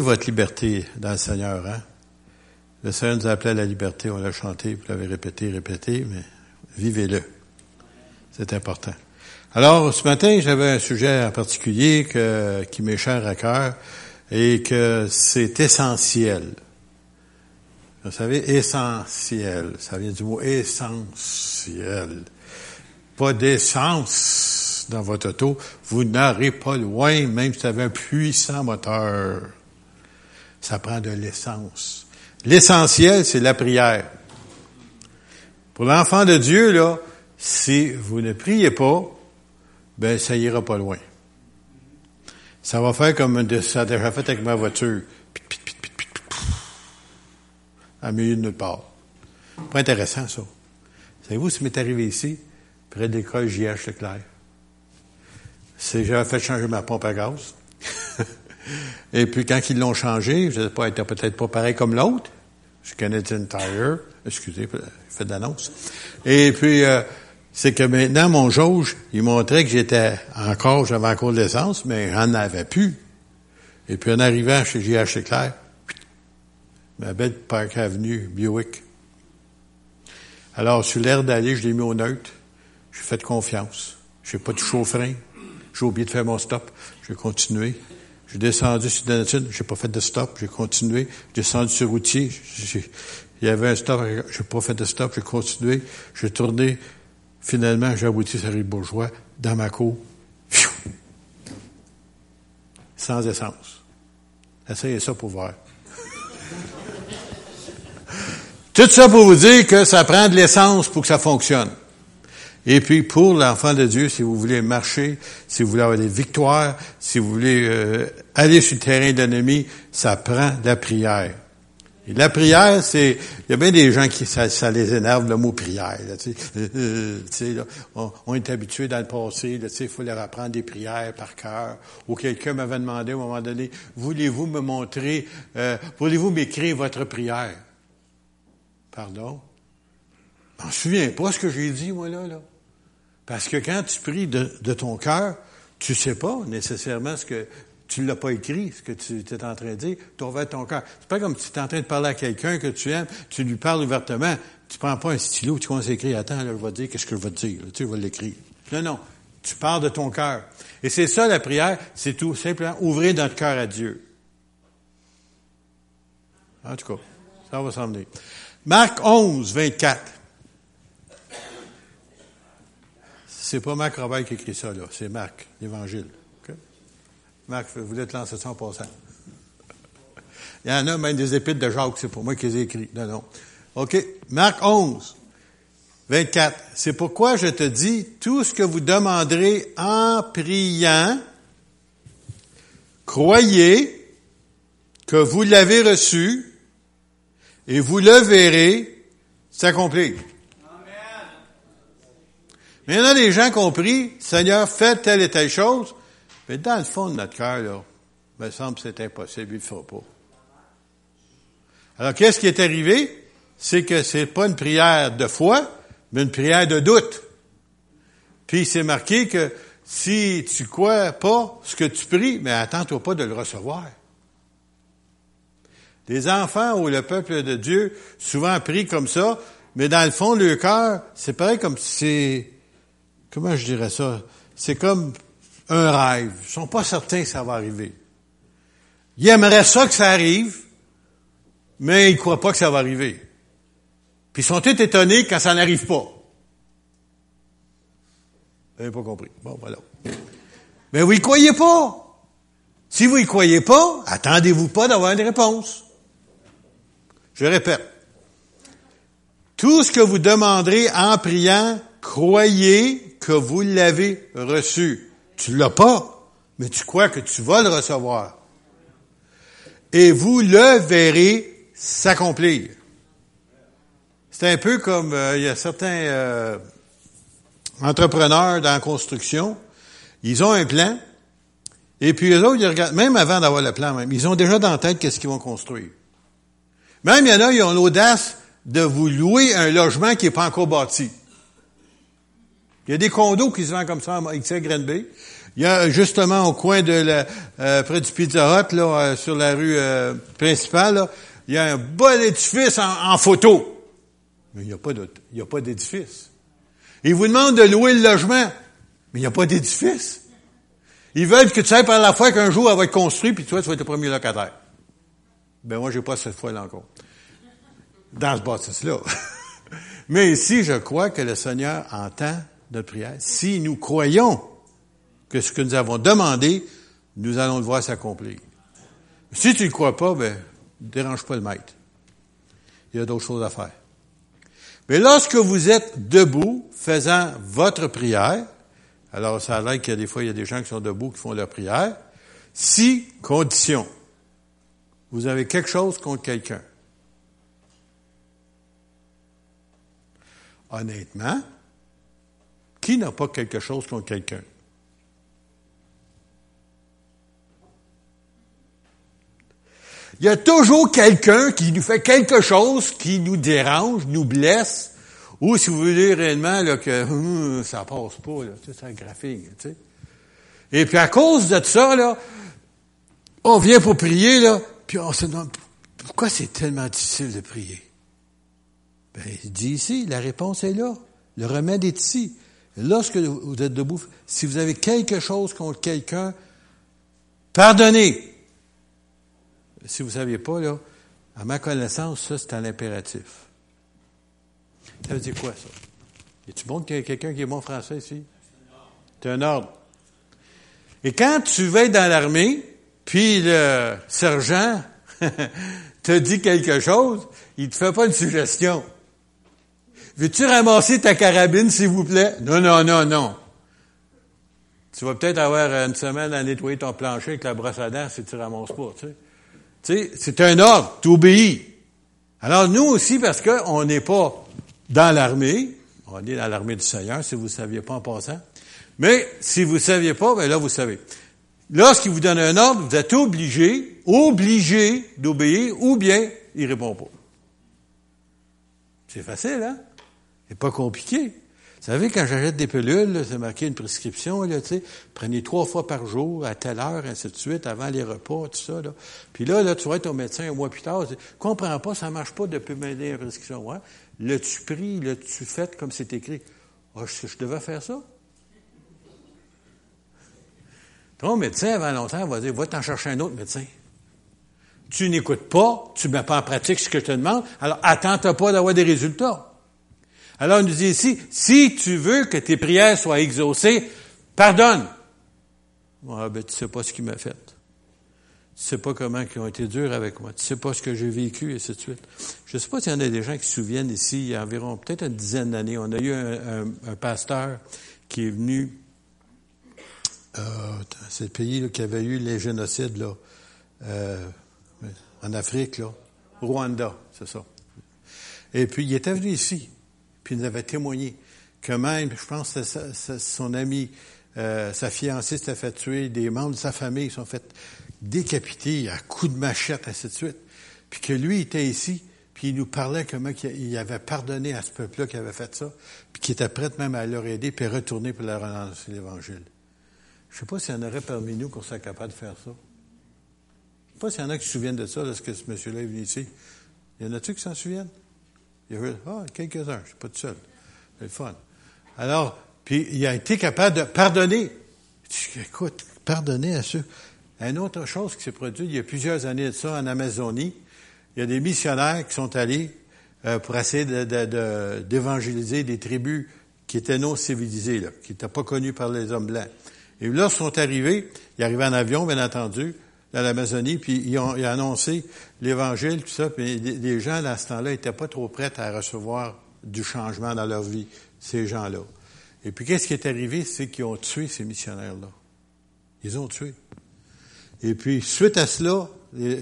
votre liberté dans le Seigneur, hein? Le Seigneur nous a appelé à la liberté, on l'a chanté, vous l'avez répété, répété, mais vivez-le. C'est important. Alors, ce matin, j'avais un sujet en particulier qui m'est cher à cœur et que c'est essentiel. Vous savez, essentiel, ça vient du mot essentiel. Pas d'essence dans votre auto, vous n'aurez pas loin, même si vous avez un puissant moteur. Ça prend de l'essence. L'essentiel, c'est la prière. Pour l'enfant de Dieu, là, si vous ne priez pas, ben ça ira pas loin. Ça va faire comme ça a déjà fait avec ma voiture. à milieu de nulle part. Pas intéressant, ça. Savez-vous ce qui m'est arrivé ici, près de l'école J.H. Leclerc? C'est, j'avais fait changer ma pompe à gaz. Et puis, quand ils l'ont changé, je ne pas, était peut-être pas pareil comme l'autre. Je Canadian Tire. Excusez, fait d'annonce. Et puis, euh, c'est que maintenant, mon jauge, il montrait que j'étais encore, j'avais encore de l'essence, mais j'en avais plus. Et puis, en arrivant chez J.H. Leclerc, ma belle Park Avenue, Buick. Alors, sur l'air d'aller, je l'ai mis au neutre. J'ai fait confiance. J'ai pas touché au frein. J'ai oublié de faire mon stop. J'ai continué. J'ai descendu sur Donatine. J'ai pas fait de stop. J'ai continué. J'ai descendu sur routier. il y avait un stop. J'ai pas fait de stop. J'ai continué. J'ai tourné. Finalement, j'ai abouti sur rive bourgeois, dans ma cour. Sans essence. Essayez ça pour voir. Tout ça pour vous dire que ça prend de l'essence pour que ça fonctionne. Et puis pour l'enfant de Dieu, si vous voulez marcher, si vous voulez avoir des victoires, si vous voulez euh, aller sur le terrain de l'ennemi, ça prend la prière. Et la prière, c'est, il y a bien des gens qui ça, ça les énerve le mot prière. Là, sais, euh, là, on, est habitué dans le passé, il faut leur apprendre des prières par cœur. Ou quelqu'un m'avait demandé à un moment donné, voulez-vous me montrer, euh, voulez-vous m'écrire votre prière Pardon? Je m'en souviens pas ce que j'ai dit, moi, là, là. Parce que quand tu pries de, ton cœur, tu sais pas nécessairement ce que tu l'as pas écrit, ce que tu étais en train de dire, tu ouvert ton cœur. C'est pas comme si tu es en train de parler à quelqu'un que tu aimes, tu lui parles ouvertement, tu prends pas un stylo, tu commences à écrire, attends, là, je vais dire qu'est-ce que je vais te dire, tu vas l'écrire. Non, non. Tu parles de ton cœur. Et c'est ça la prière, c'est tout simplement ouvrir notre cœur à Dieu. En tout cas, ça va s'en venir. Marc 11, 24. C'est pas Marc Robert qui écrit ça, là. C'est Marc, l'Évangile. Marc, vous voulez te lancer ça en passant. Il y en a même des épîtres de Jacques, c'est pour moi qui les ai écrits. Non, non. OK. Marc 11, 24. C'est pourquoi je te dis, tout ce que vous demanderez en priant, croyez que vous l'avez reçu et vous le verrez s'accomplir. Mais il y en a des gens qui ont pris, Seigneur, fais telle et telle chose, mais dans le fond de notre cœur, là, me semble que c'est impossible, il ne le fera pas. Alors, qu'est-ce qui est arrivé? C'est que c'est pas une prière de foi, mais une prière de doute. Puis c'est marqué que si tu crois pas ce que tu pries, mais attends-toi pas de le recevoir. Des enfants ou le peuple de Dieu, souvent pris comme ça, mais dans le fond, le cœur, c'est pareil comme si comment je dirais ça? C'est comme un rêve. Ils sont pas certains que ça va arriver. Ils aimeraient ça que ça arrive, mais ils croient pas que ça va arriver. Puis ils sont tous étonnés quand ça n'arrive pas. Vous n'avez pas compris. Bon, voilà. Mais vous y croyez pas. Si vous y croyez pas, attendez-vous pas d'avoir une réponse. Je répète. Tout ce que vous demanderez en priant, croyez que vous l'avez reçu. Tu l'as pas, mais tu crois que tu vas le recevoir. Et vous le verrez s'accomplir. C'est un peu comme euh, il y a certains euh, entrepreneurs dans la construction, ils ont un plan, et puis eux autres, ils regardent, même avant d'avoir le plan, ils ont déjà dans la tête qu'est-ce qu'ils vont construire. Même il y en a, ils ont l'audace de vous louer un logement qui n'est pas encore bâti. Il y a des condos qui se vendent comme ça à XL Granby. Il y a justement au coin de la, euh, près du Pizza Hut, là, euh, sur la rue euh, principale, là, il y a un bel édifice en, photo. Mais il n'y a pas de, il a pas d'édifice. Ils vous demandent de louer le logement, mais il n'y a pas d'édifice. Ils veulent que tu ailles par la foi qu'un jour elle va être construite, puis toi, tu vas être le premier locataire. Ben moi, j'ai pas cette foi-là encore. Dans ce bâtisse-là. Mais ici, je crois que le Seigneur entend notre prière. Si nous croyons que ce que nous avons demandé, nous allons le voir s'accomplir. Si tu ne crois pas, ben, dérange pas le maître. Il y a d'autres choses à faire. Mais lorsque vous êtes debout, faisant votre prière, alors ça a l'air qu'il y a des fois, il y a des gens qui sont debout, qui font leur prière, si conditions. Vous avez quelque chose contre quelqu'un. Honnêtement, qui n'a pas quelque chose contre quelqu'un? Il y a toujours quelqu'un qui nous fait quelque chose qui nous dérange, nous blesse, ou si vous voulez réellement là, que hum, ça passe pas, là, c'est un graphique. Tu sais. Et puis à cause de ça, là, on vient pour prier, là, puis on se demande pourquoi c'est tellement difficile de prier? Ben, il dit ici, la réponse est là. Le remède est ici. Lorsque vous êtes debout, si vous avez quelque chose contre quelqu'un, pardonnez. Si vous ne saviez pas, à ma connaissance, ça, c'est un impératif. Ça veut dire quoi, ça? Y a-tu bon qu'il y quelqu'un qui est bon français ici? C'est un ordre. Et quand tu vas dans l'armée, puis le sergent te dit quelque chose, il te fait pas une suggestion. Veux-tu ramasser ta carabine, s'il vous plaît? Non, non, non, non. Tu vas peut-être avoir une semaine à nettoyer ton plancher avec la brosse à dents si tu ramasses pas, tu sais. Tu sais, c'est un ordre, tu obéis. Alors nous aussi, parce qu'on n'est pas dans l'armée, on est dans l'armée du Seigneur, si vous ne saviez pas en passant, mais si vous ne saviez pas, ben là, vous savez. Lorsqu'il vous donne un ordre, vous êtes obligé, obligé d'obéir, ou bien il répond pas. C'est facile, hein? C'est pas compliqué. Vous savez, quand j'achète des pilules, c'est marqué une prescription, là, tu sais, prenez trois fois par jour, à telle heure, ainsi de suite, avant les repas, tout ça, là. Puis là, là, tu vas être au médecin un mois plus tard, tu comprends pas, ça marche pas depuis m'aider une prescription. Ouais. L'as-tu pris, l'as-tu fait comme c'est écrit? Oh, je, je devais faire ça? Ton médecin, avant longtemps, va dire, va t'en chercher un autre médecin. Tu n'écoutes pas, tu ne mets pas en pratique ce que je te demande, alors attends-toi pas d'avoir des résultats. Alors, il nous dit ici, si tu veux que tes prières soient exaucées, pardonne. Ah, ben, tu sais pas ce qu'il m'a fait. Tu sais pas comment ils ont été durs avec moi. Tu sais pas ce que j'ai vécu, et ainsi de suite. Je sais pas s'il y en a des gens qui se souviennent ici, il y a environ peut-être une dizaine d'années, on a eu un, pasteur qui est venu, euh, c'est le pays qui avait eu les génocides là, euh, en Afrique, là, Rwanda, c'est ça. Et puis, il était venu ici puis il nous avait témoigné que même, je pense que son ami, euh, sa fiancée s'était fait tuer, des membres de sa famille sont fait décapiter à coups de machette, ainsi de suite. Puis que lui était ici, puis il nous parlait comment il avait pardonné à ce peuple-là qui avait fait ça, puis qu'il était prêt même à leur aider, puis retourner pour leur annoncer l'Évangile. Je ne sais pas s'il y en aurait parmi nous qu'on serait capable de faire ça. Je ne sais pas s'il y en a qui se souviennent de ça lorsque ce monsieur-là est venu ici. Il y en a-tu qui s'en souviennent? Il y avait, ah, quelques-uns, je suis pas tout seul. C'est le fun. Alors, puis il a été capable de pardonner. Écoute, pardonner à ceux. Une autre chose qui s'est produite il y a plusieurs années de ça en Amazonie, il y a des missionnaires qui sont allés euh, pour essayer d'évangéliser de, des tribus qui étaient non civilisées, là, qui n'étaient pas connues par les hommes blancs. Et là, ils sont arrivés, ils arrivaient en avion, bien entendu, dans l'Amazonie, puis ils ont, annoncé l'Évangile, tout ça, puis les gens, à ce temps-là, n'étaient pas trop prêts à recevoir du changement dans leur vie, ces gens-là. Et puis, qu'est-ce qui est arrivé? C'est qu'ils ont tué ces missionnaires-là. Ils ont tué. Et puis, suite à cela,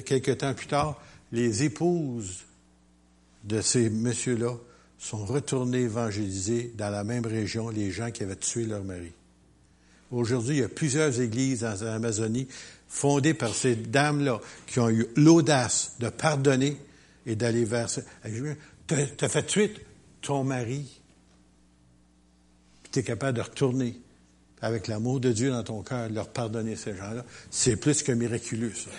quelques temps plus tard, les épouses de ces messieurs-là sont retournées évangéliser dans la même région les gens qui avaient tué leur mari. Aujourd'hui, il y a plusieurs églises dans l'Amazonie fondée par ces dames-là qui ont eu l'audace de pardonner et d'aller vers... Tu as fait tuer ton mari, puis tu es capable de retourner avec l'amour de Dieu dans ton cœur, de leur pardonner ces gens-là, c'est plus que miraculeux, ça.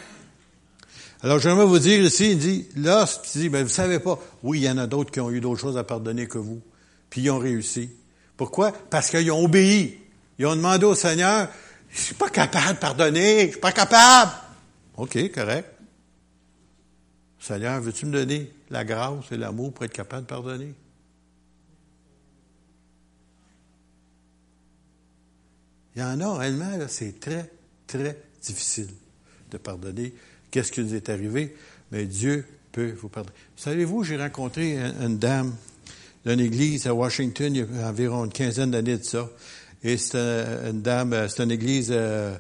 Alors, j'aimerais vous dire ici, il dit, là, tu dis, ben, vous savez pas, oui, il y en a d'autres qui ont eu d'autres choses à pardonner que vous, puis ils ont réussi. Pourquoi? Parce qu'ils ont obéi. Ils ont demandé au Seigneur, je suis pas capable de pardonner, je suis pas capable. OK, correct. Seigneur, veux-tu me donner la grâce et l'amour pour être capable de pardonner? Il y en a, réellement, c'est très, très difficile de pardonner. Qu'est-ce qui nous est arrivé? Mais Dieu peut vous pardonner. Savez-vous, j'ai rencontré une dame d'une église à Washington il y a environ une quinzaine d'années de ça. Et c'est une dame, c'est une église euh,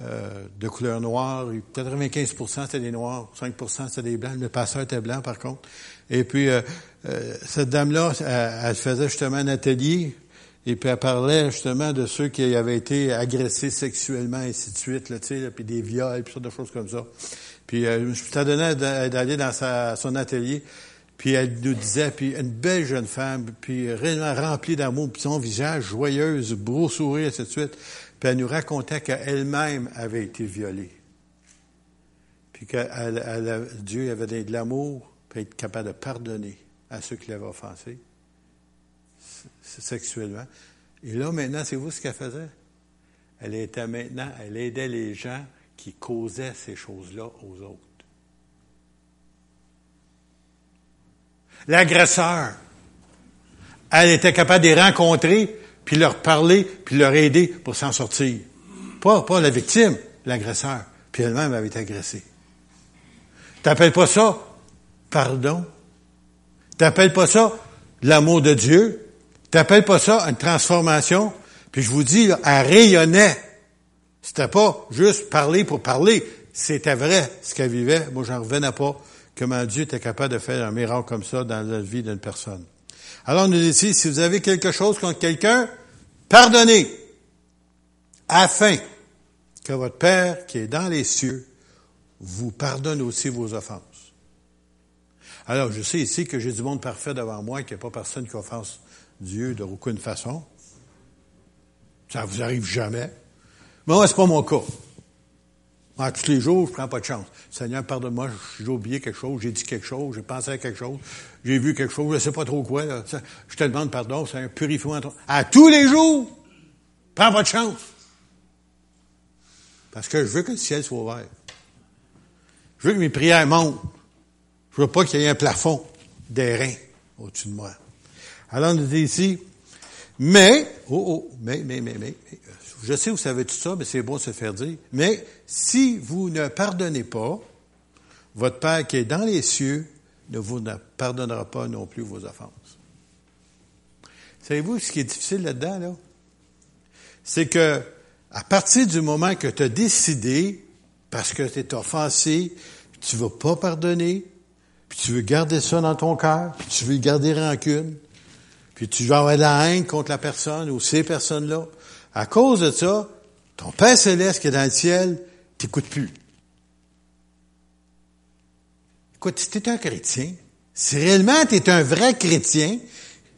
euh, de couleur noire. 95% c'était des noirs, 5% c'était des blancs. Le pasteur était blanc, par contre. Et puis, euh, cette dame-là, elle, faisait justement un atelier et puis elle parlait justement de ceux qui avaient été agressés sexuellement, et ainsi de suite, là, puis des viols, puis sortes de choses comme ça. Puis je me suis donné d'aller dans sa, son atelier. Puis elle nous disait, puis une belle jeune femme, puis réellement remplie d'amour, puis son visage joyeuse, beau sourire, et de. Puis elle nous racontait qu'elle-même avait été violée. Puis que Dieu avait donné de l'amour, puis être capable de pardonner à ceux qui l'avaient offensé sexuellement. Et là, maintenant, c'est vous ce qu'elle faisait? Elle était maintenant, elle aidait les gens qui causaient ces choses-là aux autres. L'agresseur, elle était capable de les rencontrer, puis leur parler, puis leur aider pour s'en sortir. Pas, pas la victime, l'agresseur. Puis elle-même avait été agressée. T'appelles pas ça pardon? T'appelles pas ça l'amour de Dieu? T'appelles pas ça une transformation? Puis je vous dis, là, elle rayonnait. C'était pas juste parler pour parler. C'était vrai ce qu'elle vivait. Moi, j'en revenais pas comment Dieu était capable de faire un miracle comme ça dans la vie d'une personne. Alors, on nous dit ici, si vous avez quelque chose contre quelqu'un, pardonnez, afin que votre Père qui est dans les cieux vous pardonne aussi vos offenses. Alors, je sais ici que j'ai du monde parfait devant moi, qu'il n'y a pas personne qui offense Dieu de aucune façon. Ça vous arrive jamais. Mais moi, c'est pas mon cas. Ah, tous les jours, je prends pas de chance. Seigneur, pardonne-moi, j'ai oublié quelque chose, j'ai dit quelque chose, j'ai pensé à quelque chose, j'ai vu quelque chose, je sais pas trop quoi. Je te demande pardon, Seigneur, purifie-moi. À tous les jours, prends pas de chance. Parce que je veux que le ciel soit ouvert. Je veux que mes prières montent. Je veux pas qu'il y ait un plafond d'airain au-dessus de moi. Alors, on dit ici, mais, oh, oh, mais, mais, mais, mais, je sais, vous savez tout ça, mais c'est bon de se faire dire. Mais si vous ne pardonnez pas, votre Père qui est dans les cieux ne vous pardonnera pas non plus vos offenses. Savez-vous ce qui est difficile là-dedans, là? C'est que, à partir du moment que tu as décidé, parce que tu es offensé, tu ne vas pas pardonner, puis tu veux garder ça dans ton cœur, tu veux garder rancune, puis tu vas avoir de la haine contre la personne ou ces personnes-là, à cause de ça, ton Père céleste qui est dans le ciel, t'écoute plus. Écoute, si t'es un chrétien, si réellement tu es un vrai chrétien,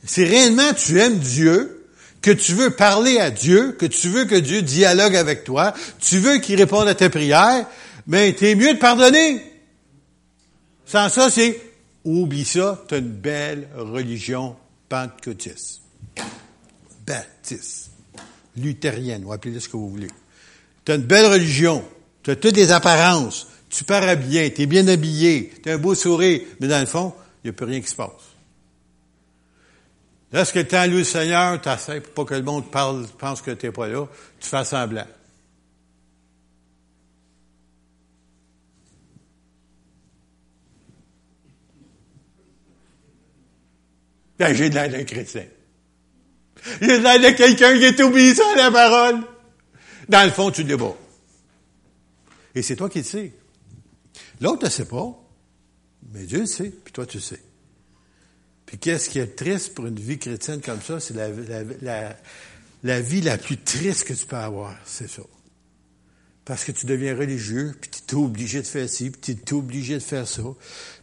si réellement tu aimes Dieu, que tu veux parler à Dieu, que tu veux que Dieu dialogue avec toi, tu veux qu'il réponde à tes prières, mais t'es mieux de pardonner. Sans ça, c'est, oublie ça, tu as une belle religion pentecôtiste. Baptiste luthérienne, ou appelez-le ce que vous voulez. Tu as une belle religion, tu as toutes les apparences, tu parais bien, tu es bien habillé, tu as un beau sourire, mais dans le fond, il n'y a plus rien qui se passe. Lorsque tu as le Seigneur, tu essaies pour pas que le monde parle, pense que tu n'es pas là, tu fais semblant. Ben, j'ai de l'air d'un chrétien. Il y a de quelqu'un qui est obéissant à la parole. Dans le fond, tu l'es pas. Et c'est toi qui le sais. L'autre ne sait pas, mais Dieu le sait, puis toi tu le sais. Puis qu'est-ce qui est triste pour une vie chrétienne comme ça, c'est la, vie la plus triste que tu peux avoir, c'est ça. Parce que tu deviens religieux, puis tu es obligé de faire ci, puis tu es obligé de faire ça,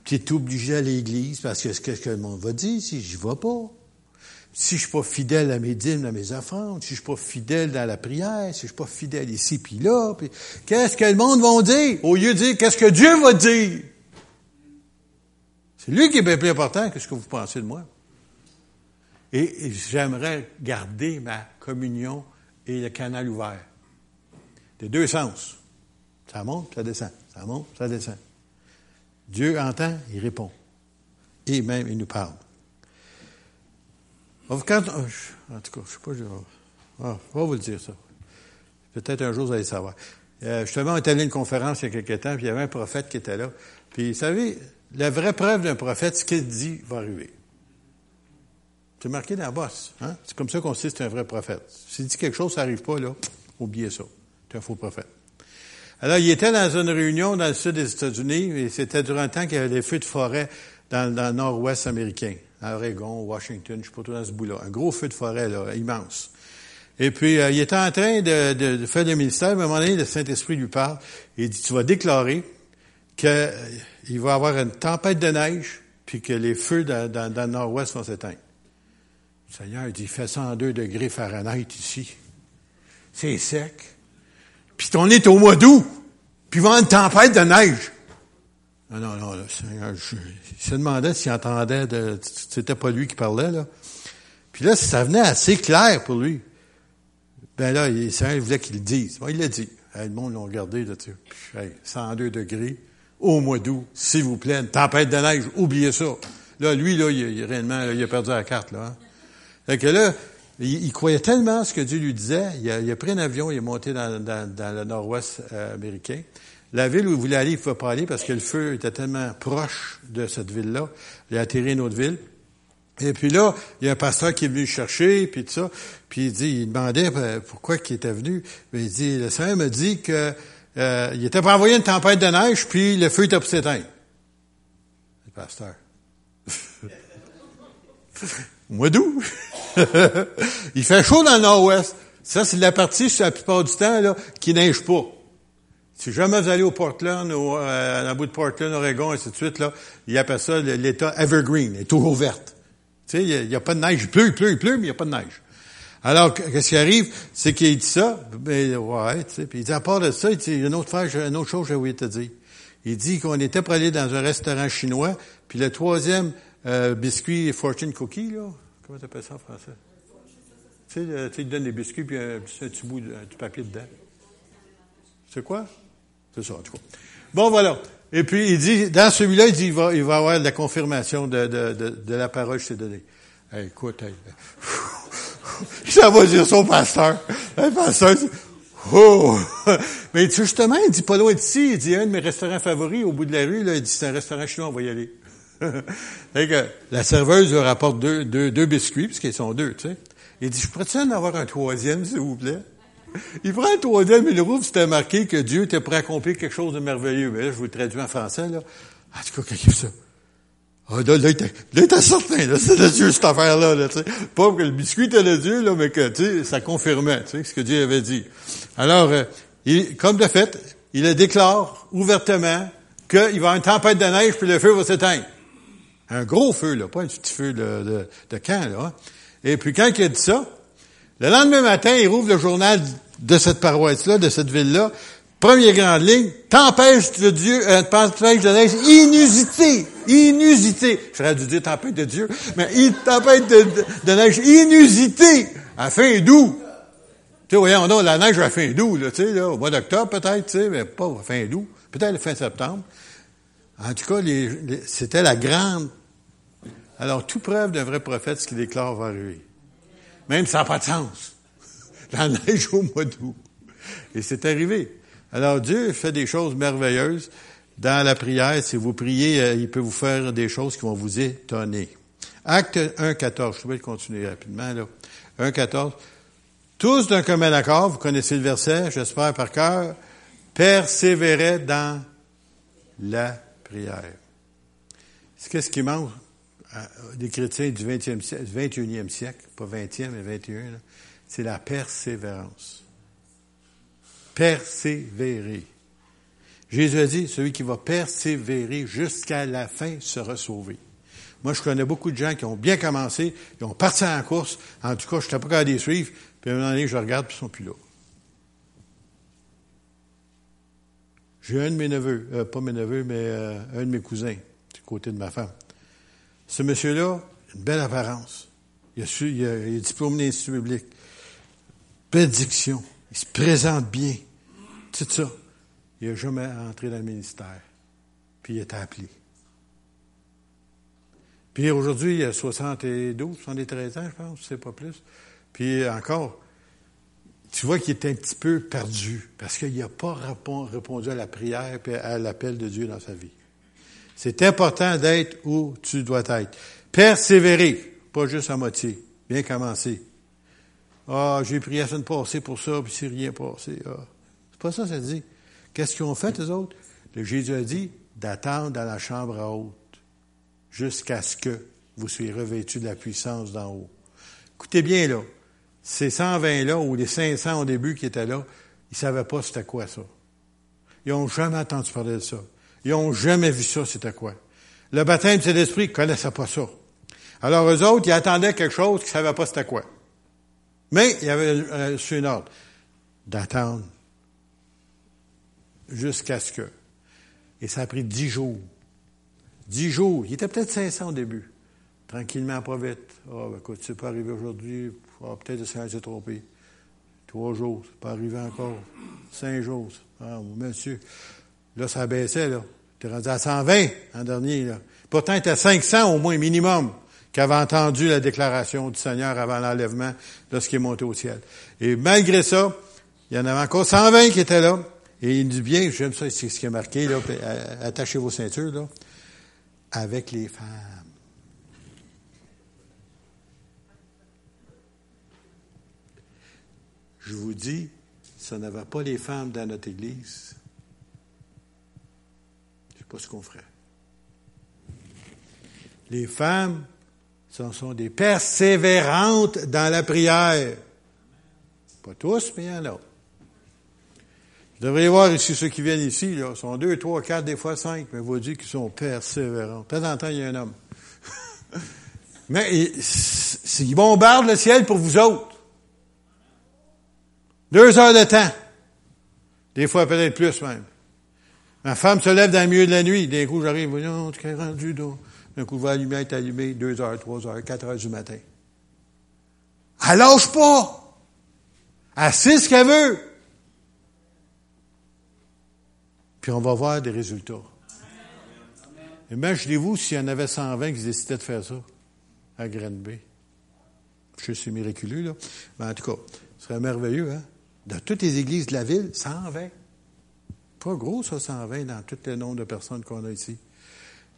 puis tu es obligé à l'église, parce que ce que le monde va dire si j'y vais pas. Si je suis pas fidèle à mes dîmes, à mes offrandes, si je suis pas fidèle dans la prière, si je suis pas fidèle ici puis là, qu'est-ce que le monde va dire? Au lieu de dire qu'est-ce que Dieu va dire? C'est lui qui est bien plus important que ce que vous pensez de moi. Et j'aimerais garder ma communion et le canal ouvert. Des deux sens. Ça monte, ça descend. Ça monte, ça descend. Dieu entend, il répond. Et même, il nous parle. Quand, oh, en tout cas, je sais pas, je, ah, vais vous le dire ça. Peut-être un jour, vous allez savoir. Euh, justement, on était allé à une conférence il y a quelques temps, puis il y avait un prophète qui était là. Puis, vous savez, la vraie preuve d'un prophète, ce qu'il dit va arriver. C'est marqué dans la bosse. Hein? C'est comme ça qu'on sait que c'est un vrai prophète. S'il dit quelque chose, ça n'arrive pas, là, oubliez ça. C'est un faux prophète. Alors, il était dans une réunion dans le sud des États-Unis, et c'était durant le temps qu'il y avait des feux de forêt dans, le nord-ouest américain, à Oregon, Washington, je ne sais pas tout dans ce bout-là. Un gros feu de forêt, là, immense. Et puis, euh, il était en train de, faire le ministère, à un moment donné, le Saint-Esprit lui parle, et dit, tu vas déclarer qu'il euh, va y avoir une tempête de neige, puis que les feux dans, dans le nord-ouest vont s'éteindre. Le Seigneur dit, il fait 102 degrés Fahrenheit ici. C'est sec. Puis on est au mois d'août. Puis il va y avoir une tempête de neige. Non, non, non, le Seigneur, je, il se demandait s'il entendait de, c'était pas lui qui parlait, là. Puis là, ça venait assez clair pour lui. Ben là, il, Seigneur voulait qu'il le dise. Bon, il l'a dit. le monde l'a regardé, là, tu sais. 102 degrés, au mois d'août, s'il vous plaît, une tempête de neige, oubliez ça. Là, lui, là, il, il réellement, il a perdu la carte, là. Hein. Fait que là, il, croyait tellement ce que Dieu lui disait, il a, pris un avion, il est monté dans, le nord-ouest euh, américain. La ville où il voulait aller, il ne pouvait pas aller parce que le feu était tellement proche de cette ville-là. Il a atterri une autre ville. Et puis là, il y a un pasteur qui est venu chercher, puis tout ça. Puis il dit, il demandait euh, pourquoi il était venu. Mais il dit, le Seigneur me dit que euh, il était pour envoyer une tempête de neige, puis le feu était pour s'éteindre. Le pasteur. Mois d'août. il fait chaud dans le nord-ouest. Ça, c'est la partie, la plupart du temps, là, qui neige pas. Si jamais vous allez au Portland, euh, à la bout de Portland, Oregon, et ainsi de suite, là, il appelle ça l'état evergreen, est toujours verte. Tu sais, il n'y a, pas de neige. Il pleut, il pleut, il pleut, mais il n'y a pas de neige. Alors, qu'est-ce qui arrive? C'est qu'il dit ça, ben, ouais, tu sais, puis il dit, à part de ça, il dit, une autre, fois, une autre chose, oublié de te dire. Il dit qu'on était pour aller dans un restaurant chinois, puis le troisième euh, biscuit fortune cookie, là, Comment tu appelles ça en français? Tu sais, tu donnes des biscuits puis un, petit bout de, papier dedans. C'est quoi? C'est ça, en tout cas. Bon, voilà. Et puis, il dit, dans celui-là, il dit, il va, il va avoir la confirmation de, de, de, de la parole que je t'ai donnée. écoute, ça va dire son pasteur. Le pasteur dit, oh! Mais justement, il dit pas loin d'ici, il dit, un de mes restaurants favoris au bout de la rue, là, il dit, c'est un restaurant chinois, on va y aller. que la serveuse lui rapporte deux, deux, deux biscuits, puisqu'ils sont deux, tu sais. Il dit, je pourrais-tu en avoir un troisième, s'il vous plaît? Il prend un troisième, il le rouvre, c'était marqué que Dieu était prêt à accomplir quelque chose de merveilleux. Mais là, je vous le traduis en français, là. En tout cas, qu'est-ce que ça? Ah, là, là, il était certain, là, c'est de Dieu, cette affaire-là, là, tu. Pas que le biscuit était de Dieu, là, mais que, tu sais, ça confirmait, tu sais, ce que Dieu avait dit. Alors, euh, il, comme de fait, il le déclare ouvertement qu'il va y avoir une tempête de neige, puis le feu va s'éteindre. Un gros feu, là, pas un petit feu de, de, camp, là. Hein. Et puis quand il a dit ça, le lendemain matin, il rouvre le journal de cette paroisse-là, de cette ville-là. Première grande ligne, tempête de Dieu, euh, tempête de neige inusité, inusité. J'aurais dû dire tempête de Dieu, mais tempête de, neige inusité à fin d'août. Tu sais, voyons donc, la neige à fin d'août, là, tu sais, au mois d'octobre peut-être, tu sais, mais pas à fin d'août. Peut-être fin septembre. En tout cas, c'était la grande alors, tout preuve d'un vrai prophète, ce qu'il déclare va arriver. Même ça n'a pas de sens. La neige au mois d'août. Et c'est arrivé. Alors, Dieu fait des choses merveilleuses. Dans la prière, si vous priez, euh, il peut vous faire des choses qui vont vous étonner. Acte 1.14. Je vais continuer rapidement, là. 1.14. Tous d'un commun accord, vous connaissez le verset, j'espère par cœur, persévéraient dans la prière. Qu'est-ce qui manque? Des chrétiens du 20e siècle, 21e siècle, pas 20e, mais 21, c'est la persévérance. Persévérer. Jésus a dit, celui qui va persévérer jusqu'à la fin sera sauvé. Moi, je connais beaucoup de gens qui ont bien commencé, qui ont parti en course. En tout cas, je n'étais pas capable de les suivre. Puis à un moment donné, je regarde, puis ils sont plus là. J'ai un de mes neveux, euh, pas mes neveux, mais euh, un de mes cousins, du côté de ma femme. Ce monsieur-là, une belle apparence. Il a diplômé l'Institut public. Belle diction. Il se présente bien. Tout ça. Il n'a jamais entré dans le ministère. Puis il était appelé. Puis aujourd'hui, il a 72, 73 ans, je pense, c'est pas plus. Puis encore, tu vois qu'il est un petit peu perdu parce qu'il n'a pas répondu à la prière et à l'appel de Dieu dans sa vie. C'est important d'être où tu dois être. Persévérer, pas juste à moitié, bien commencer. Ah, j'ai prié la semaine passée pour ça, puis c'est rien passé. Ah. C'est pas ça, ça dit. Qu'est-ce qu'ils ont fait, les autres? Le Jésus a dit d'attendre dans la chambre à haute jusqu'à ce que vous soyez revêtus de la puissance d'en haut. Écoutez bien, là. Ces 120-là, ou les 500 au début qui étaient là, ils savaient pas c'était quoi ça. Ils ont jamais entendu parler de ça. Ils ont jamais vu ça, c'était quoi. Le baptême de l'esprit, ils connaissaient pas ça. Alors, eux autres, ils attendaient quelque chose qu'ils savaient pas c'était quoi. Mais, il y avait une ordre d'attendre jusqu'à ce que. Et ça a pris dix jours. Dix jours. Il était peut-être 500 au début. Tranquillement, pas vite. Ah, oh, ben, écoute, c'est pas arrivé aujourd'hui. Ah, peut-être que ça s'est trompé. Trois jours, c'est pas arrivé encore. Cinq jours. Ah, monsieur. Là, ça baissait, là. T'es rendu à 120 en dernier, là. Pourtant, était à 500 au moins minimum qui avaient entendu la déclaration du Seigneur avant l'enlèvement lorsqu'il est monté au ciel. Et malgré ça, il y en avait encore 120 qui étaient là. Et il dit bien, j'aime ça, c'est ce qui est marqué, là, attachez vos ceintures, là, avec les femmes. Je vous dis, on n'avait pas les femmes dans notre Église, pas ce qu'on ferait. Les femmes ce sont des persévérantes dans la prière. Pas tous, mais il y en a. Vous devriez voir ici ceux qui viennent ici, là, sont deux, trois, quatre, des fois cinq, mais vous dites qu'ils sont persévérants. De temps en temps, il y a un homme. mais ils bombardent le ciel pour vous autres. Deux heures de temps. Des fois, peut-être plus même. Ma femme se lève dans le milieu de la nuit. D'un coup, j'arrive, non, tu es rendu, donc. Un coup, la lumière est allumée, 2 heures, 3 heures, 4 heures du matin. Elle lâche pas. Elle sait ce qu'elle veut. Puis on va voir des résultats. Imaginez-vous s'il y en avait 120 qui décidaient de faire ça à Grenby. Je sais, c'est miraculeux, là. Mais en tout cas, ce serait merveilleux, hein? Dans toutes les églises de la ville, 120. Pas gros, ça, 120, dans tout le nombre de personnes qu'on a ici.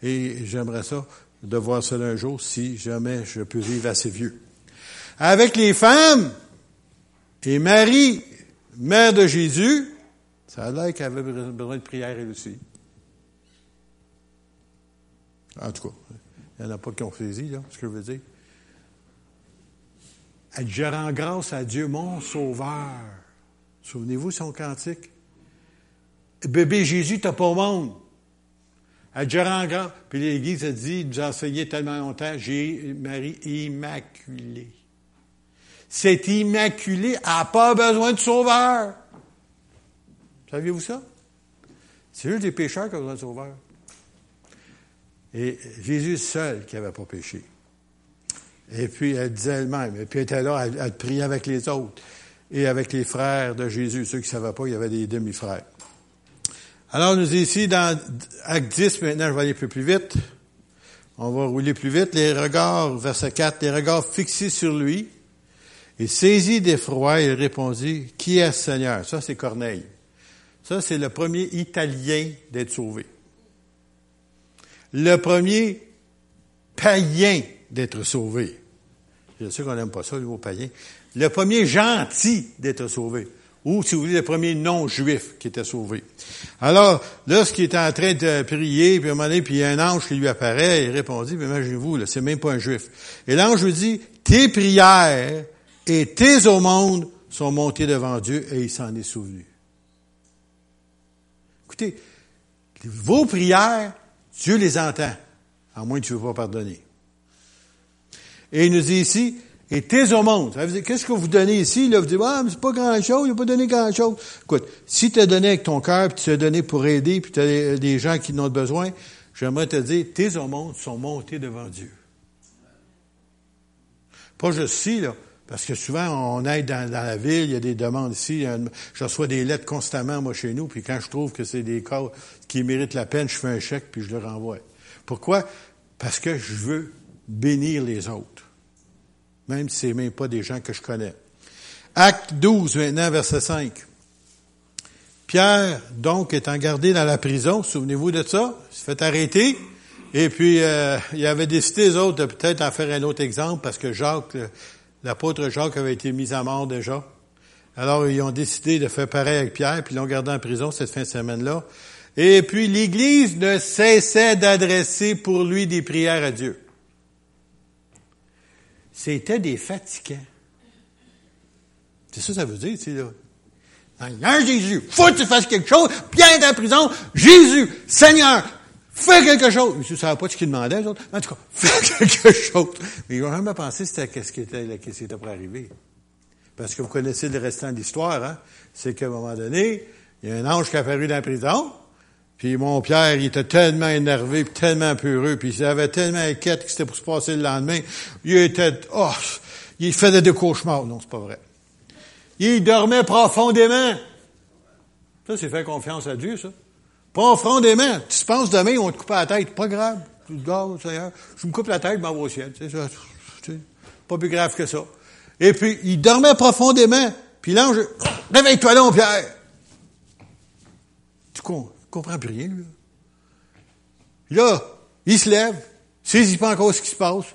Et j'aimerais ça, de voir cela un jour, si jamais je peux vivre assez vieux. Avec les femmes, et Marie, mère de Jésus, ça a l'air qu'elle avait besoin de prière elle aussi. En tout cas, il n'y en a pas qui ont saisi, là, ce que je veux dire. Elle dit, je rends grâce à Dieu, mon sauveur. Souvenez-vous son cantique? Bébé Jésus, t'as pas au monde. À Djeranga, puis l'Église a dit, nous a enseigné tellement longtemps, j'ai Marie immaculée. C'est immaculé, elle n'a pas besoin de sauveur. Saviez-vous ça? C'est juste des pécheurs qui ont besoin de sauveur. Et Jésus seul qui n'avait pas péché. Et puis elle disait elle-même, et puis elle était là, elle, elle priait avec les autres et avec les frères de Jésus. Ceux qui ne savaient pas, il y avait des demi-frères. Alors, nous ici dans Acte 10, maintenant, je vais aller plus, vite. On va rouler plus vite. Les regards, verset 4, les regards fixés sur lui. Et saisi d'effroi, il répondit, Qui est Seigneur? Ça, c'est Corneille. Ça, c'est le premier Italien d'être sauvé. Le premier païen d'être sauvé. Je sais qu'on n'aime pas ça, le mot païen. Le premier gentil d'être sauvé ou, si vous voulez, le premier non-juif qui était sauvé. Alors, lorsqu'il était en train de prier, puis à un moment donné, puis il y a un ange qui lui apparaît, il répondit, mais imaginez-vous, là, c'est même pas un juif. Et l'ange lui dit, tes prières et tes aumônes sont montées devant Dieu, et il s'en est souvenu. Écoutez, vos prières, Dieu les entend, à moins que tu ne veux pas pardonner. Et il nous dit ici, et tes au monde. Qu'est-ce que vous donnez ici? Là, vous dites, ah, mais c'est pas grand-chose, il n'a pas donné grand-chose. Écoute, si tu as donné avec ton cœur, puis tu as donné pour aider, puis tu as des gens qui n'ont besoin, j'aimerais te dire, tes au monde sont montés devant Dieu. Pas juste ici, là. Parce que souvent, on aide dans, la ville, il y a des demandes ici. Je reçois des lettres constamment, moi, chez nous, puis quand je trouve que c'est des cas qui méritent la peine, je fais un chèque, puis je le renvoie. Pourquoi? Parce que je veux bénir les autres même si ce même pas des gens que je connais. Acte 12, maintenant, verset 5. Pierre, donc, étant gardé dans la prison, souvenez-vous de ça, il s'est fait arrêter, et puis euh, il avait décidé, les autres, de peut-être en faire un autre exemple, parce que Jacques, l'apôtre Jacques avait été mis à mort déjà. Alors, ils ont décidé de faire pareil avec Pierre, puis ils l'ont gardé en prison cette fin de semaine-là. Et puis, l'Église ne cessait d'adresser pour lui des prières à Dieu c'était des fatigants. C'est ça que ça veut dire, tu sais, là. Jésus, faut que tu fasses quelque chose, Pierre est en prison, Jésus, Seigneur, fais quelque chose. Mais ne savais pas ce qu'il demandait, les autres. En tout cas, fais quelque chose. Mais ils n'ont jamais pensé c'était qu'est-ce qui était, qu'est-ce qui était pour arriver. Parce que vous connaissez le restant de l'histoire, hein. C'est qu'à un moment donné, il y a un ange qui a apparu dans la prison, puis mon Pierre, il était tellement énervé, puis tellement peureux, puis il avait tellement inquiète que c'était pour se passer le lendemain. Il était, oh, il faisait des cauchemars. Non, c'est pas vrai. Il dormait profondément. Ça, c'est faire confiance à Dieu, ça. Profondément. Tu te penses demain, on te coupe la tête. Pas grave. Tu te je me coupe la tête, je m'en au ciel. C'est ça. Pas plus grave que ça. Et puis, il dormait profondément. Puis l'ange, réveille-toi mon Pierre. Tu comprends? Comprend plus rien, lui. Là, il se lève, saisit pas encore ce qui se passe.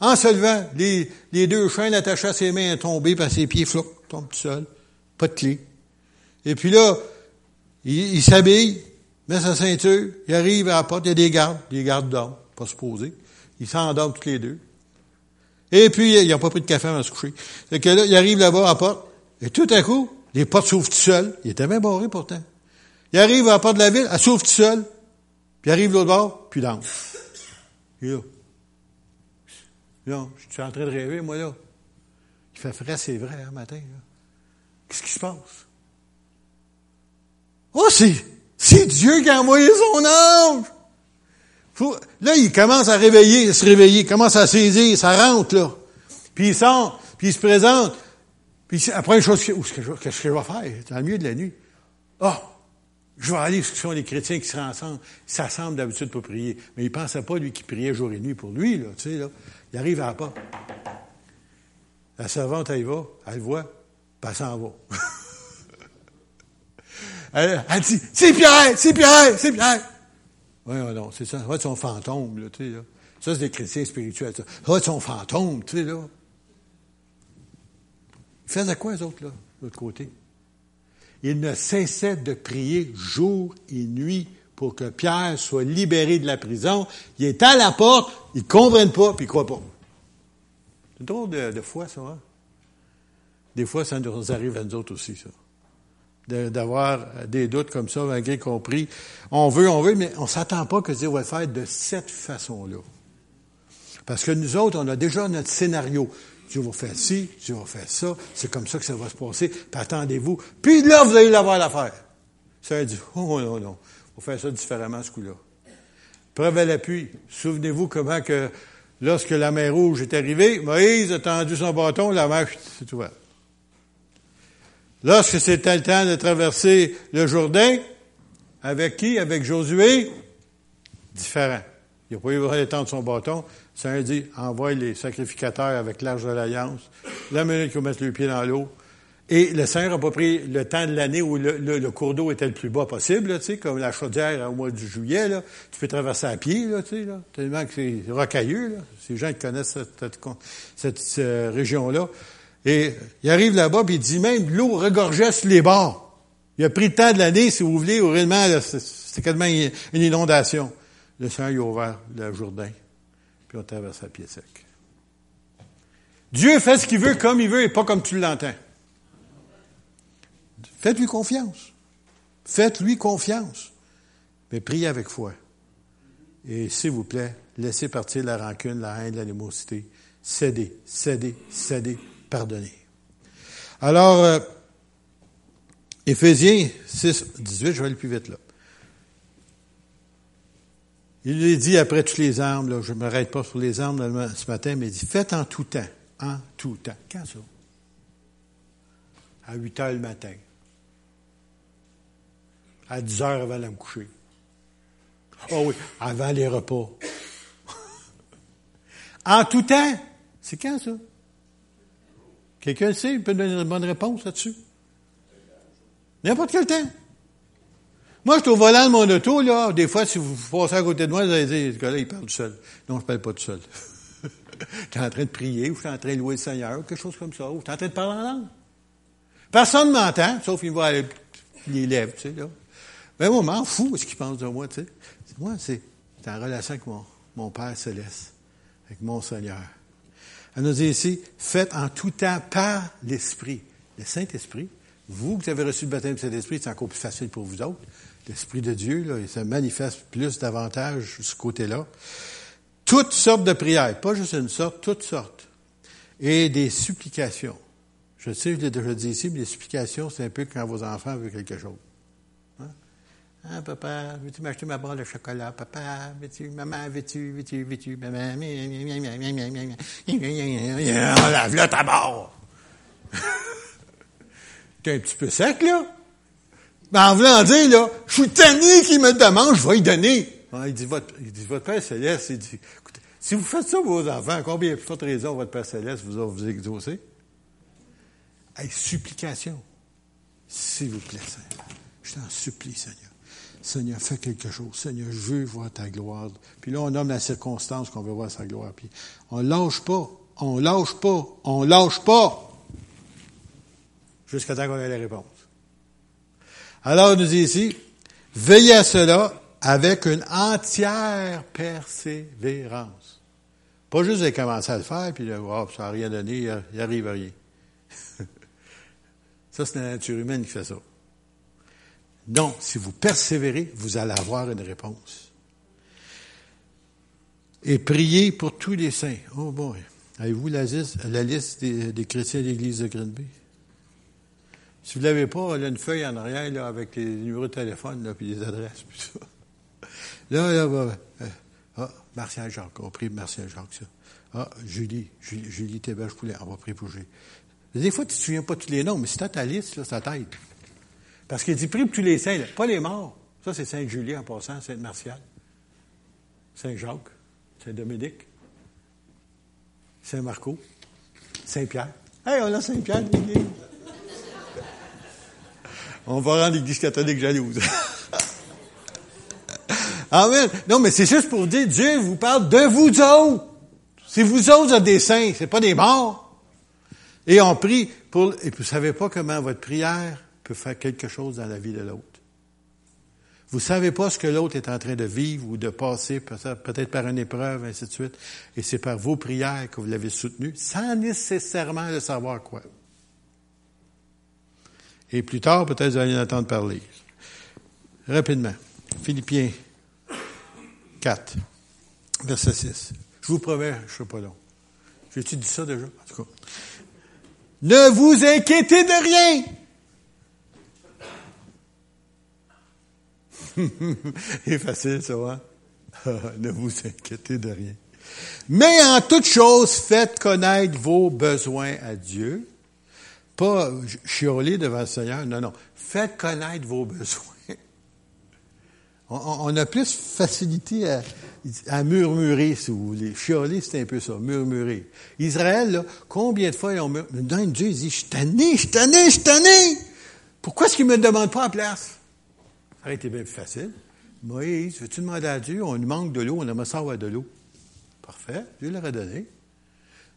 En se levant, les, les deux chaînes attachées à ses mains tombées, par ses pieds flottent, tombe tout seul. Pas de clé. Et puis là, il, s'habille, met sa ceinture, il arrive à la porte, il y a des gardes, des gardes d'hommes, pas poser. Ils s'endorment tous les deux. Et puis, il n'a pas pris de café avant de se coucher. Fait que là, il arrive là-bas à la porte, et tout à coup, les portes s'ouvrent tout seules. Il était même barré pourtant. Il arrive à la porte de la ville, elle s'ouvre tout seul, puis il arrive l'autre bord, puis dans. Puis là. Là, je suis en train de rêver, moi, là. Il fait frais, c'est vrai, hein, matin, Qu'est-ce qui se passe? Oh, c'est, c'est Dieu qui a envoyé son ange! là, il commence à réveiller, à se réveiller, il commence à saisir, ça rentre, là. Puis il sort, puis il se présente. Puis après, une chose, que je, qu'est-ce que je vais faire? Dans le milieu de la nuit. Ah! Oh, je vais aller ce sont les chrétiens qui se rassemblent, s'assemblent d'habitude pour prier. Mais il ne pensait pas, lui, qui priait jour et nuit pour lui, là, tu sais, là. Il arrive à la. La servante, elle y va, elle le voit, puis elle s'en va. elle, dit, c'est Pierre, c'est Pierre, c'est Pierre. Oui, non, c'est ça. Ça son fantôme, là, tu sais, là. Ça, c'est des chrétiens spirituels, ça. Ça son fantôme, tu sais, là. Ils faisaient quoi, les autres, là, de l'autre côté? Il ne cessait de prier jour et nuit pour que Pierre soit libéré de la prison. Il est à la porte, ils ne comprennent pas, puis ils ne croient pas. C'est drôle de, de foi, ça. Hein? Des fois, ça nous arrive à nous autres aussi, ça. D'avoir des doutes comme ça, malgré compris. On veut, on veut, mais on ne s'attend pas que Dieu va le faire de cette façon-là. Parce que nous autres, on a déjà notre scénario. Dieu va faire ci, Dieu va faire ça, c'est comme ça que ça va se passer, puis attendez-vous. Puis là, vous allez l'avoir l'affaire. Ça a dit, oh non, non, on va faire ça différemment ce coup-là. Preuve à l'appui. Souvenez-vous comment que lorsque la mer rouge est arrivée, Moïse a tendu son bâton, la mer s'est ouverte. Lorsque c'était le temps de traverser le Jourdain, avec qui? Avec Josué? Différent. Il n'a pas eu le temps de son bâton. Ça dit, envoie les sacrificateurs avec l'arche de l'Alliance, la minute qu'ils mettent le pied dans l'eau. Et le Seigneur n'a pas pris le temps de l'année où le, cours d'eau était le plus bas possible, sais, comme la chaudière au mois de juillet, là. Tu peux traverser à pied, là, là, tellement que c'est rocailleux, là. Ces gens qui connaissent cette, région-là. Et il arrive là-bas, puis il dit même l'eau regorgeait sur les bords. Il a pris le temps de l'année, si vous voulez, où réellement, c'était quasiment une inondation. Le Seigneur il a ouvert le Jourdain on à pied sec. Dieu fait ce qu'il veut comme il veut et pas comme tu l'entends. Faites-lui confiance. Faites-lui confiance. Mais priez avec foi. Et s'il vous plaît, laissez partir la rancune, la haine, l'animosité. céder, céder, céder, pardonner. Alors, euh, Éphésiens 6, 18, je vais aller plus vite là. Il lui dit après toutes les armes, je ne m'arrête pas sur les armes ce matin, mais il dit, faites en tout temps, en tout temps. Quand ça? À 8 heures le matin. À 10 heures avant de me coucher. Oh oui, avant les repas. en tout temps? C'est quand ça? Quelqu'un sait? Il peut donner une bonne réponse là-dessus? N'importe quel temps. Moi, je suis au volant de mon auto, là. Des fois, si vous passez à côté de moi, vous allez dire, ce gars-là, il parle tout seul. Non, je ne parle pas tout seul. tu es en train de prier, ou je suis en train de louer le Seigneur, quelque chose comme ça, ou tu es en train de parler en langue. Personne ne m'entend, sauf qu'il voit les lèvres, tu sais, là. Mais moi, je m'en fous ce qu'il pense de moi, tu sais. Moi, c'est en relation avec mon, Père céleste, avec mon Seigneur. Elle nous dit ici, faites en tout temps par l'Esprit. Le Saint-Esprit, vous qui avez reçu le baptême du Saint-Esprit, c'est encore plus facile pour vous autres. L'Esprit de Dieu, là, il se manifeste plus davantage ce côté-là. Toutes sortes de prières, pas juste une sorte, toutes sortes. Et des supplications. Je sais, je l'ai déjà dit ici, mais les supplications, c'est un peu quand vos enfants veulent quelque chose. Hein? Ah, papa, veux-tu m'acheter ma barre de chocolat? Papa, veux-tu, maman, veux-tu, veux-tu, veux-tu, maman, lave-le ta barre! T'es un petit peu sec, là? Ben, en voulant dire, là, je suis tanné qu'il me demande, je vais lui donner. il, dit, votre, il dit, votre Père Céleste, il dit, écoutez, si vous faites ça vos enfants, combien de forte raison votre Père Céleste vous a vous exaucer? Hey, supplication. S'il vous plaît, Seigneur. Je t'en supplie, Seigneur. Seigneur, fais quelque chose. Seigneur, je veux voir ta gloire. Puis là, on nomme la circonstance qu'on veut voir sa gloire. Puis on lâche pas, on lâche pas, on lâche pas. Jusqu'à temps qu'on ait la réponse. Alors, il nous dit ici, veillez à cela avec une entière persévérance. Pas juste de commencer à le faire, puis là, oh, ça n'a rien donné, il n'y arrive à rien. ça, c'est la nature humaine qui fait ça. Donc, si vous persévérez, vous allez avoir une réponse. Et priez pour tous les saints. Oh boy. Avez-vous la liste, des chrétiens de l'Église de Grenby? Si vous ne l'avez pas, a une feuille en arrière là, avec les numéros de téléphone là, puis les adresses. Puis ça. Là, là, bah, euh, ah, Martial Jacques, on prie Martial Jacques, ça. Ah, Julie, Julie, Julie Théberge-Poulet, on va prier pour Julie. Des fois, tu ne te souviens pas tous les noms, mais si tu ta liste, là, ça t'aide. Parce qu'il dit prie pour tous les saints, là, pas les morts. Ça, c'est Sainte-Julie en passant, Sainte-Martial, Saint-Jacques, Saint-Dominique, Saint-Marco, Saint-Pierre. Hey, on a Saint-Pierre. On va rendre l'Église catholique jalouse. Amen. Non, mais c'est juste pour dire, Dieu vous parle de vous autres. C'est vous autres des saints, c'est pas des morts. Et on prie pour, et vous savez pas comment votre prière peut faire quelque chose dans la vie de l'autre. Vous savez pas ce que l'autre est en train de vivre ou de passer, peut-être par une épreuve, ainsi de suite. Et c'est par vos prières que vous l'avez soutenu, sans nécessairement le savoir quoi. Et plus tard, peut-être vous allez en entendre parler. Rapidement. Philippiens 4, verset 6. Je vous promets, je ne serai pas long. J'ai-tu dit ça déjà? En tout cas. Ne vous inquiétez de rien. C'est facile, ça, va? ne vous inquiétez de rien. Mais en toute chose, faites connaître vos besoins à Dieu pas chioler devant le Seigneur, non, non. Faites connaître vos besoins. On, a plus facilité à, murmurer, si vous voulez. Chioler, c'est un peu ça, murmurer. Israël, là, combien de fois ils ont murmuré? Dieu, il dit, je suis tanné, je suis tanné, je suis tanné. Pourquoi est-ce qu'il me demande pas en place? Ça aurait été bien plus facile. Moïse, veux-tu demander à Dieu? On lui manque de l'eau, on aimerait ça avoir de l'eau. Parfait, Dieu leur a donné.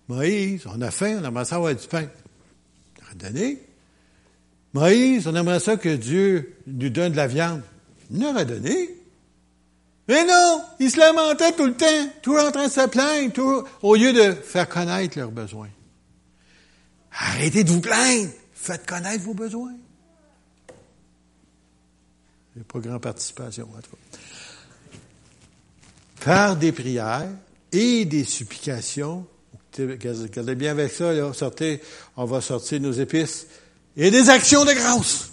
Moïse, on a faim, on aimerait ça avoir du pain donné. Moïse, on aimerait ça que Dieu nous donne de la viande. Il nous a donné. Mais non, ils se lamentaient tout le temps, toujours en train de se plaindre, au lieu de faire connaître leurs besoins. Arrêtez de vous plaindre, faites connaître vos besoins. Il n'y a pas grande participation, en tout cas. Faire des prières et des supplications Regardez bien avec ça, là. Sortez, on va sortir nos épices. Et des actions de grâce.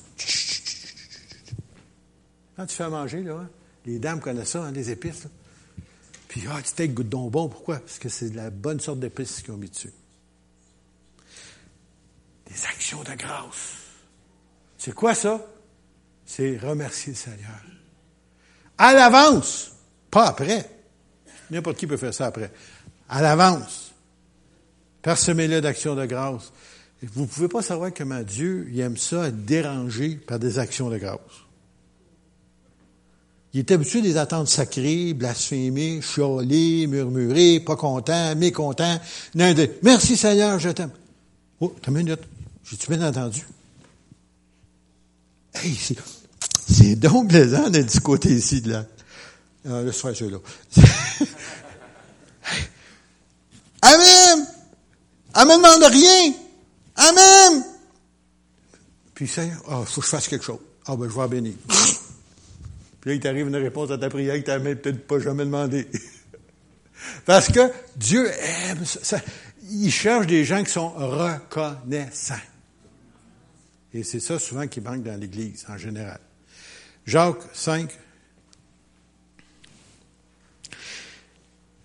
Quand tu fais à manger, là, hein, les dames connaissent ça, hein, les épices. Puis, ah, tu steak goûte donc bon. Pourquoi? Parce que c'est la bonne sorte d'épices qu'ils ont mis dessus. Des actions de grâce. C'est quoi ça? C'est remercier le Seigneur. À l'avance, pas après. N'importe qui peut faire ça après. À l'avance. Parsemez-le d'actions de grâce. Vous ne pouvez pas savoir comment Dieu il aime ça être dérangé par des actions de grâce. Il est habitué des attentes sacrées, blasphémer, chialer, murmurer, pas content, mécontent. Merci Seigneur, je t'aime. Oh, t'as une minute. J'ai-tu bien entendu? Hey, c'est donc plaisant d'être du côté ici de là. Ah, laisse faire ceux-là. Amen! Elle me demande rien! Amen! Puis Seigneur, ah, oh, faut que je fasse quelque chose. Ah, ben, je vais bénir. Puis là, il t'arrive une réponse à ta prière que tu même peut-être pas jamais demandé. Parce que Dieu aime ça. Il cherche des gens qui sont reconnaissants. Et c'est ça souvent qui manque dans l'Église en général. Jacques 5,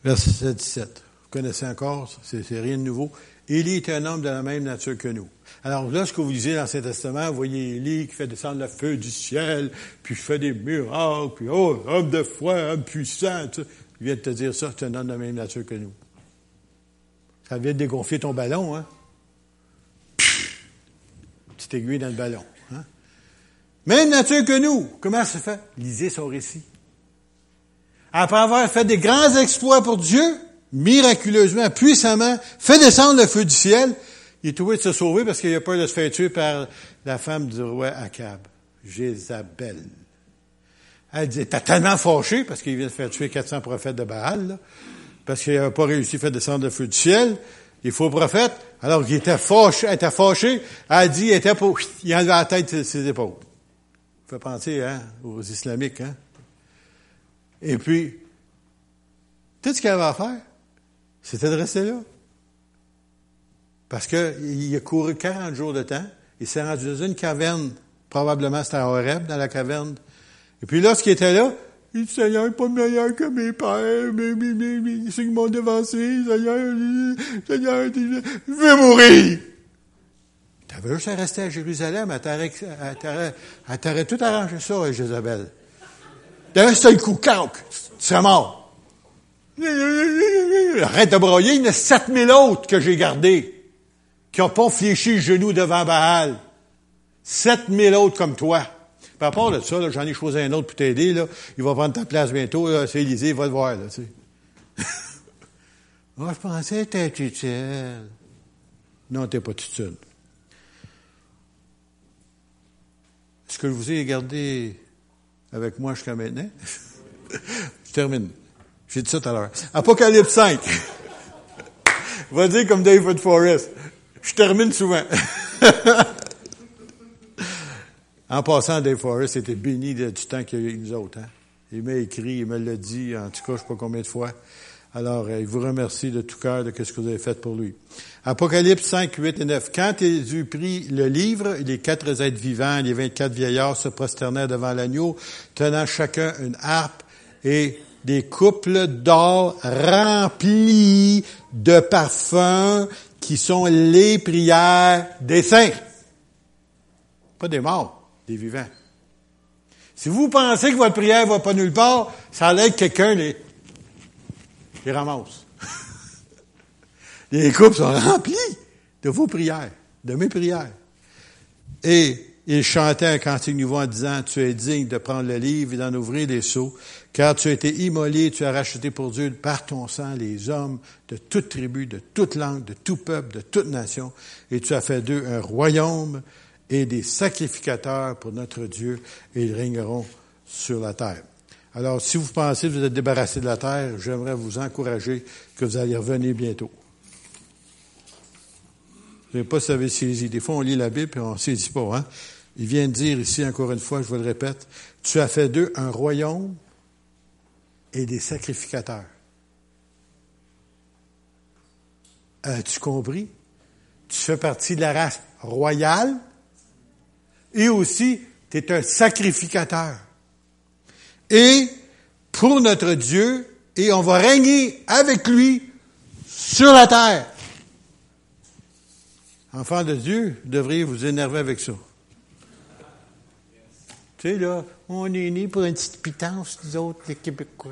verset 17. Vous connaissez encore, c'est rien de nouveau. Élie était un homme de la même nature que nous. Alors lorsque vous lisez dans l'Ancien Testament, vous voyez Élie qui fait descendre le feu du ciel, puis fait des miracles, puis oh, homme de foi, homme puissant. Il vient de te dire ça, c'est un homme de la même nature que nous. Ça vient de dégonfler ton ballon, hein? petite aiguille dans le ballon. Hein? Même nature que nous. Comment ça se fait? Lisez son récit. Après avoir fait des grands exploits pour Dieu, miraculeusement, puissamment, fait descendre le feu du ciel, il est trouvé de se sauver parce qu'il a peur de se faire tuer par la femme du roi Akab, Jézabel. Elle dit, t'as tellement fâché parce qu'il vient de faire tuer 400 prophètes de Baal, parce qu'il n'avait pas réussi à faire descendre le feu du ciel. Les faux prophètes, alors qu'il était fâché, était fâché, elle dit, il était pour, il enlevait la tête de ses épaules. Fait penser, hein, aux islamiques, hein. Et puis, tout ce qu'il avait à faire, c'était de rester là. Parce qu'il a couru 40 jours de temps. Il s'est rendu dans une caverne. Probablement c'était à Horeb, dans la caverne. Et puis lorsqu'il était là, il dit, Seigneur n'est pas meilleur que mes pères, mais, mais, mais, mais ceux qui m'ont devancé, Seigneur, Seigneur, je vais mourir. T'avais juste à rester à Jérusalem, elle t'aurait tout arrangé ça, Jézabel. D'un seul coup, cac, tu serais mort. Arrête de broyer, il y en a 7000 autres que j'ai gardés qui n'ont pas fléchi le genou devant Baal. 7000 autres comme toi. Par rapport à ça, j'en ai choisi un autre pour t'aider. Il va prendre ta place bientôt. C'est Élisée, il va le voir. Là, tu sais. Moi, je pensais que t'étais utile. Non, t'es pas tout seul. Est-ce que je vous ai gardé avec moi jusqu'à maintenant? je termine. J'ai dit ça tout à l'heure. Apocalypse 5. Va dire comme David Forrest. Je termine souvent. en passant, Dave Forrest était béni du temps qu'il y a eu nous autres. Hein. Il m'a écrit, il me l'a dit, en tout cas, je ne sais pas combien de fois. Alors, euh, il vous remercie de tout cœur de ce que vous avez fait pour lui. Apocalypse 5, 8 et 9. Quand il eut pris le livre, les quatre êtres vivants, les 24 vieillards se prosternèrent devant l'agneau, tenant chacun une harpe et des couples d'or remplis de parfums qui sont les prières des saints. Pas des morts, des vivants. Si vous pensez que votre prière va pas nulle part, ça allait que quelqu'un les, les ramasse. les couples sont remplis de vos prières, de mes prières. Et il chantait un cantique nouveau en disant, tu es digne de prendre le livre et d'en ouvrir les seaux, car tu as été immolé, tu as racheté pour Dieu par ton sang les hommes de toute tribu, de toute langue, de tout peuple, de toute nation, et tu as fait d'eux un royaume et des sacrificateurs pour notre Dieu, et ils régneront sur la terre. Alors, si vous pensez que vous êtes débarrassé de la terre, j'aimerais vous encourager que vous allez revenir bientôt. Je ne sais pas si vous saisi. Des fois, on lit la Bible et on ne saisit pas. Hein? Il vient de dire ici, encore une fois, je vous le répète, tu as fait d'eux un royaume et des sacrificateurs. As-tu compris? Tu fais partie de la race royale et aussi, tu es un sacrificateur. Et pour notre Dieu, et on va régner avec lui sur la terre. Enfants de Dieu, vous devriez vous énerver avec ça. Tu sais, là, on est né pour une petite pitance, nous autres, les Québécois.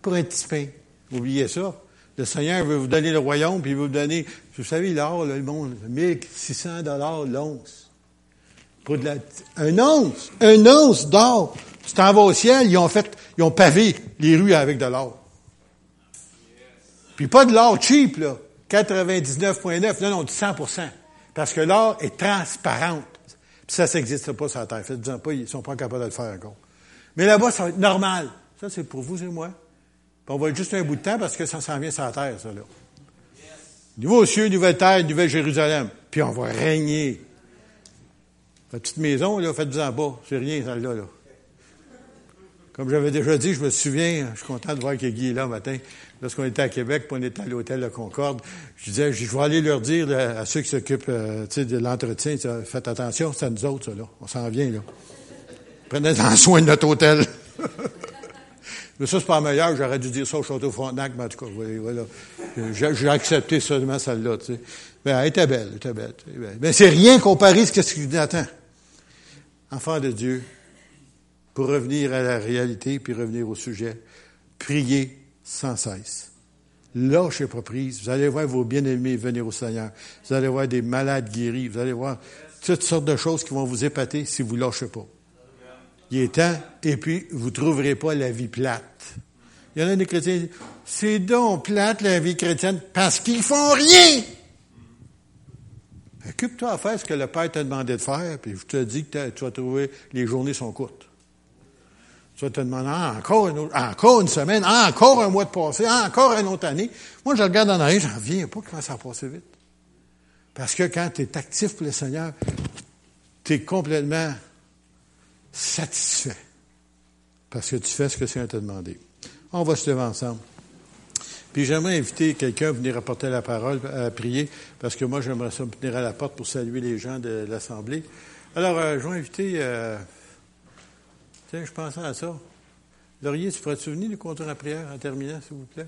Pour un petit pain. Oubliez ça. Le Seigneur veut vous donner le royaume, puis il veut vous donner, vous savez, l'or, le monde, 1600 dollars l'once. Pour de la, un once, un once d'or. Tu t'en vas au ciel, ils ont fait, ils ont pavé les rues avec de l'or. Puis pas de l'or cheap, là. 99,9, non, non, du 100% Parce que l'or est transparente. Ça, ça n'existe pas sur la Terre. Faites-en pas, ils sont pas capables de le faire encore. Mais là-bas, ça va être normal. Ça, c'est pour vous et moi. Puis on va être juste un bout de temps parce que ça s'en vient sur Terre, ça, là. Nouveau cieux, nouvelle terre, nouvelle Jérusalem. Puis on va régner. La petite maison, là, faites-en pas. C'est rien, celle-là, là. Comme j'avais déjà dit, je me souviens, je suis content de voir que Guy est là matin, lorsqu'on était à Québec, puis on était à l'hôtel de Concorde, je disais, je vais aller leur dire à ceux qui s'occupent euh, de l'entretien, faites attention, c'est à nous autres, ça, là. On s'en vient, là. Prenez-en soin de notre hôtel. mais ça, c'est pas meilleur, j'aurais dû dire ça au Château Frontenac, mais en tout cas, voilà. J'ai accepté seulement celle-là. Mais elle était belle, elle était belle. Mais c'est rien comparé à ce que tu attends. Enfant de Dieu, pour revenir à la réalité puis revenir au sujet. Priez sans cesse. Lâchez pas prise. Vous allez voir vos bien-aimés venir au Seigneur. Vous allez voir des malades guéris. Vous allez voir toutes sortes de choses qui vont vous épater si vous lâchez pas. Il est temps, et puis vous trouverez pas la vie plate. Il y en a des chrétiens qui disent, c'est donc plate la vie chrétienne parce qu'ils font rien. Occupe-toi à faire ce que le Père t'a demandé de faire, puis je te dis que tu vas trouver, les journées sont courtes. Tu vas te demander ah, encore, une encore une semaine, ah, encore un mois de passé, ah, encore une autre année. Moi, je regarde en arrière, j'en viens pas comment ça a passé vite? Parce que quand tu es actif pour le Seigneur, tu es complètement satisfait. Parce que tu fais ce que le Seigneur t'a demandé. On va se lever ensemble. Puis j'aimerais inviter quelqu'un à venir apporter la parole, à prier, parce que moi, j'aimerais ça venir à la porte pour saluer les gens de l'Assemblée. Alors, euh, je vais inviter... Euh, Tiens, je pensais à ça. Laurier, tu pourrais-tu venir nous compter la prière en terminant, s'il vous plaît?